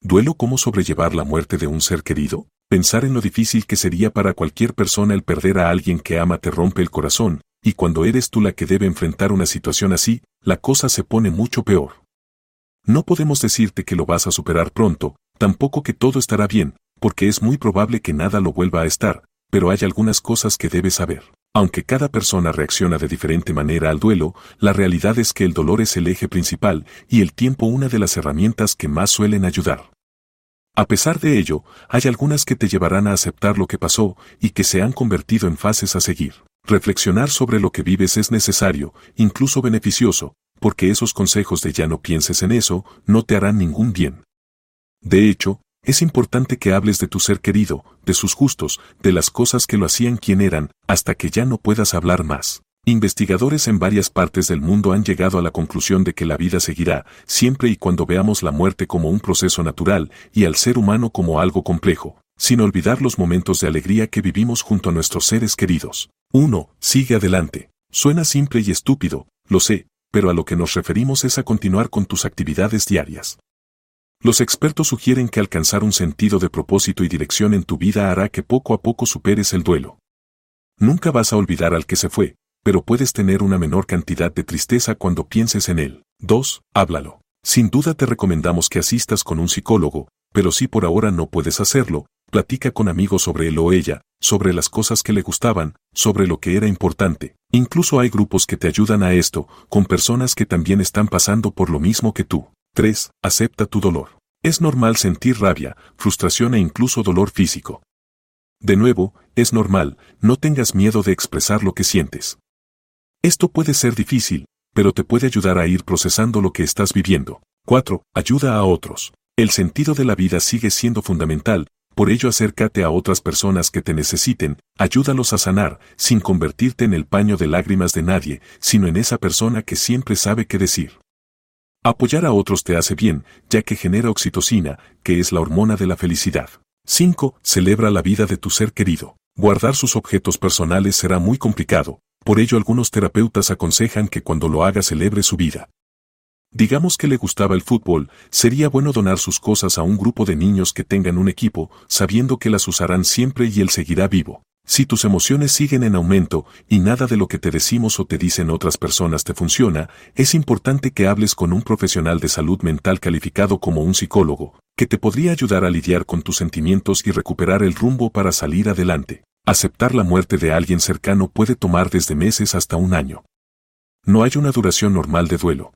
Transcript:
¿Duelo cómo sobrellevar la muerte de un ser querido? Pensar en lo difícil que sería para cualquier persona el perder a alguien que ama te rompe el corazón, y cuando eres tú la que debe enfrentar una situación así, la cosa se pone mucho peor. No podemos decirte que lo vas a superar pronto, tampoco que todo estará bien, porque es muy probable que nada lo vuelva a estar, pero hay algunas cosas que debes saber. Aunque cada persona reacciona de diferente manera al duelo, la realidad es que el dolor es el eje principal y el tiempo una de las herramientas que más suelen ayudar. A pesar de ello, hay algunas que te llevarán a aceptar lo que pasó y que se han convertido en fases a seguir. Reflexionar sobre lo que vives es necesario, incluso beneficioso, porque esos consejos de ya no pienses en eso no te harán ningún bien. De hecho, es importante que hables de tu ser querido, de sus gustos, de las cosas que lo hacían quien eran, hasta que ya no puedas hablar más. Investigadores en varias partes del mundo han llegado a la conclusión de que la vida seguirá, siempre y cuando veamos la muerte como un proceso natural y al ser humano como algo complejo, sin olvidar los momentos de alegría que vivimos junto a nuestros seres queridos. 1. Sigue adelante. Suena simple y estúpido, lo sé, pero a lo que nos referimos es a continuar con tus actividades diarias. Los expertos sugieren que alcanzar un sentido de propósito y dirección en tu vida hará que poco a poco superes el duelo. Nunca vas a olvidar al que se fue, pero puedes tener una menor cantidad de tristeza cuando pienses en él. 2. Háblalo. Sin duda te recomendamos que asistas con un psicólogo, pero si por ahora no puedes hacerlo, platica con amigos sobre él o ella, sobre las cosas que le gustaban, sobre lo que era importante. Incluso hay grupos que te ayudan a esto, con personas que también están pasando por lo mismo que tú. 3. Acepta tu dolor. Es normal sentir rabia, frustración e incluso dolor físico. De nuevo, es normal, no tengas miedo de expresar lo que sientes. Esto puede ser difícil, pero te puede ayudar a ir procesando lo que estás viviendo. 4. Ayuda a otros. El sentido de la vida sigue siendo fundamental, por ello acércate a otras personas que te necesiten, ayúdalos a sanar, sin convertirte en el paño de lágrimas de nadie, sino en esa persona que siempre sabe qué decir. Apoyar a otros te hace bien, ya que genera oxitocina, que es la hormona de la felicidad. 5. Celebra la vida de tu ser querido. Guardar sus objetos personales será muy complicado, por ello algunos terapeutas aconsejan que cuando lo haga celebre su vida. Digamos que le gustaba el fútbol, sería bueno donar sus cosas a un grupo de niños que tengan un equipo, sabiendo que las usarán siempre y él seguirá vivo. Si tus emociones siguen en aumento y nada de lo que te decimos o te dicen otras personas te funciona, es importante que hables con un profesional de salud mental calificado como un psicólogo, que te podría ayudar a lidiar con tus sentimientos y recuperar el rumbo para salir adelante. Aceptar la muerte de alguien cercano puede tomar desde meses hasta un año. No hay una duración normal de duelo.